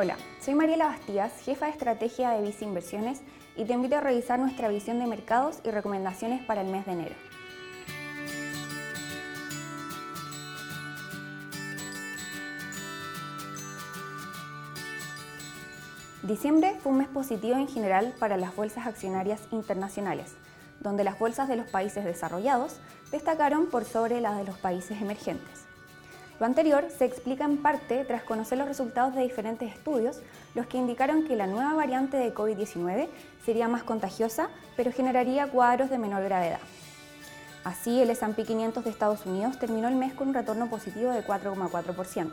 Hola, soy Mariela Bastías, jefa de estrategia de Visa Inversiones y te invito a revisar nuestra visión de mercados y recomendaciones para el mes de enero. Diciembre fue un mes positivo en general para las bolsas accionarias internacionales, donde las bolsas de los países desarrollados destacaron por sobre las de los países emergentes. Lo anterior se explica en parte tras conocer los resultados de diferentes estudios, los que indicaron que la nueva variante de COVID-19 sería más contagiosa, pero generaría cuadros de menor gravedad. Así, el S&P 500 de Estados Unidos terminó el mes con un retorno positivo de 4,4%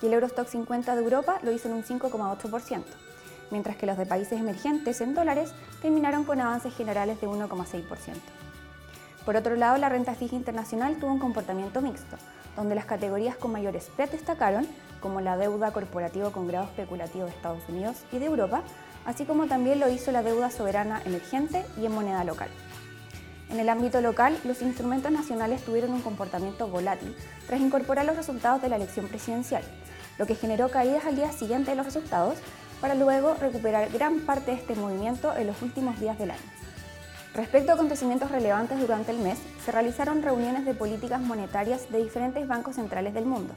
y el Eurostock 50 de Europa lo hizo en un 5,8%, mientras que los de países emergentes en dólares terminaron con avances generales de 1,6%. Por otro lado, la renta fija internacional tuvo un comportamiento mixto, donde las categorías con mayores spread destacaron, como la deuda corporativa con grado especulativo de Estados Unidos y de Europa, así como también lo hizo la deuda soberana emergente y en moneda local. En el ámbito local, los instrumentos nacionales tuvieron un comportamiento volátil tras incorporar los resultados de la elección presidencial, lo que generó caídas al día siguiente de los resultados para luego recuperar gran parte de este movimiento en los últimos días del año. Respecto a acontecimientos relevantes durante el mes, se realizaron reuniones de políticas monetarias de diferentes bancos centrales del mundo,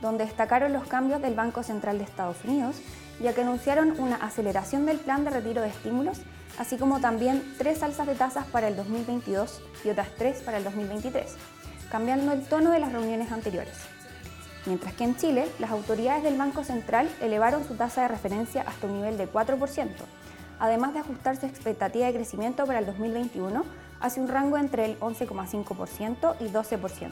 donde destacaron los cambios del Banco Central de Estados Unidos, ya que anunciaron una aceleración del plan de retiro de estímulos, así como también tres alzas de tasas para el 2022 y otras tres para el 2023, cambiando el tono de las reuniones anteriores. Mientras que en Chile, las autoridades del Banco Central elevaron su tasa de referencia hasta un nivel de 4%, además de ajustar su expectativa de crecimiento para el 2021 hacia un rango entre el 11,5% y 12%.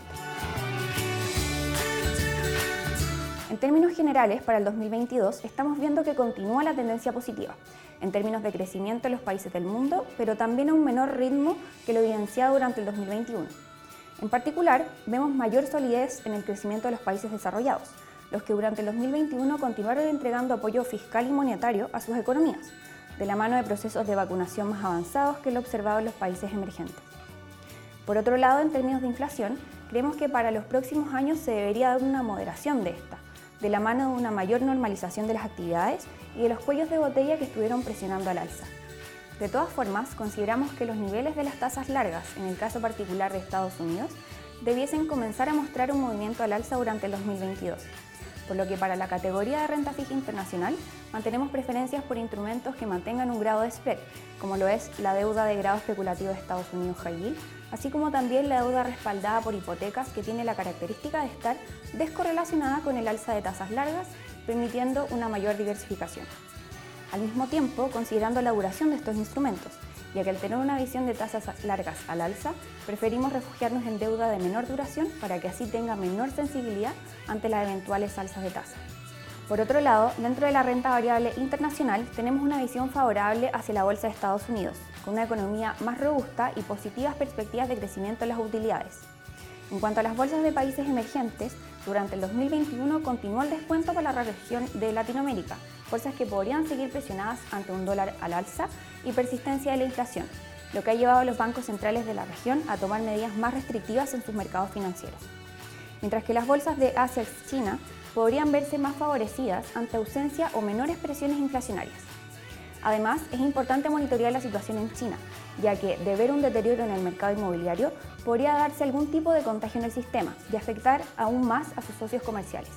En términos generales, para el 2022 estamos viendo que continúa la tendencia positiva, en términos de crecimiento en los países del mundo, pero también a un menor ritmo que lo evidenciado durante el 2021. En particular, vemos mayor solidez en el crecimiento de los países desarrollados, los que durante el 2021 continuaron entregando apoyo fiscal y monetario a sus economías, de la mano de procesos de vacunación más avanzados que lo observado en los países emergentes. Por otro lado, en términos de inflación, creemos que para los próximos años se debería dar una moderación de esta, de la mano de una mayor normalización de las actividades y de los cuellos de botella que estuvieron presionando al alza. De todas formas, consideramos que los niveles de las tasas largas, en el caso particular de Estados Unidos, debiesen comenzar a mostrar un movimiento al alza durante el 2022 por lo que para la categoría de renta fija internacional mantenemos preferencias por instrumentos que mantengan un grado de spread, como lo es la deuda de grado especulativo de Estados Unidos High Yield, así como también la deuda respaldada por hipotecas que tiene la característica de estar descorrelacionada con el alza de tasas largas, permitiendo una mayor diversificación. Al mismo tiempo, considerando la duración de estos instrumentos, ya que al tener una visión de tasas largas al alza, preferimos refugiarnos en deuda de menor duración para que así tenga menor sensibilidad ante las eventuales alzas de tasa. Por otro lado, dentro de la renta variable internacional tenemos una visión favorable hacia la bolsa de Estados Unidos, con una economía más robusta y positivas perspectivas de crecimiento en las utilidades. En cuanto a las bolsas de países emergentes, durante el 2021 continuó el descuento para la región de Latinoamérica, fuerzas que podrían seguir presionadas ante un dólar al alza y persistencia de la inflación, lo que ha llevado a los bancos centrales de la región a tomar medidas más restrictivas en sus mercados financieros. Mientras que las bolsas de Asia y China podrían verse más favorecidas ante ausencia o menores presiones inflacionarias. Además, es importante monitorear la situación en China, ya que de ver un deterioro en el mercado inmobiliario podría darse algún tipo de contagio en el sistema y afectar aún más a sus socios comerciales.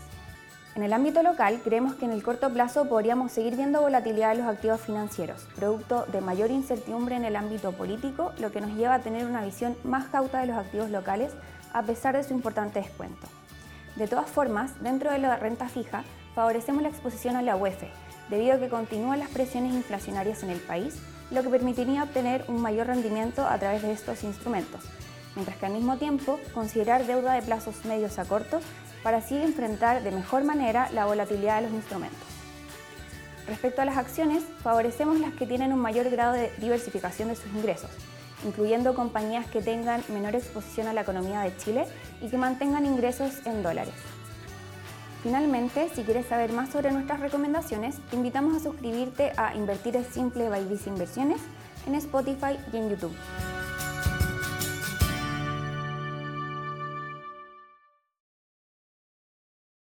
En el ámbito local, creemos que en el corto plazo podríamos seguir viendo volatilidad de los activos financieros, producto de mayor incertidumbre en el ámbito político, lo que nos lleva a tener una visión más cauta de los activos locales a pesar de su importante descuento. De todas formas, dentro de la renta fija, favorecemos la exposición a la UEF, debido a que continúan las presiones inflacionarias en el país, lo que permitiría obtener un mayor rendimiento a través de estos instrumentos, mientras que al mismo tiempo considerar deuda de plazos medios a cortos para así enfrentar de mejor manera la volatilidad de los instrumentos. Respecto a las acciones, favorecemos las que tienen un mayor grado de diversificación de sus ingresos, incluyendo compañías que tengan menor exposición a la economía de Chile y que mantengan ingresos en dólares. Finalmente, si quieres saber más sobre nuestras recomendaciones, te invitamos a suscribirte a Invertir es Simple by Inversiones en Spotify y en YouTube.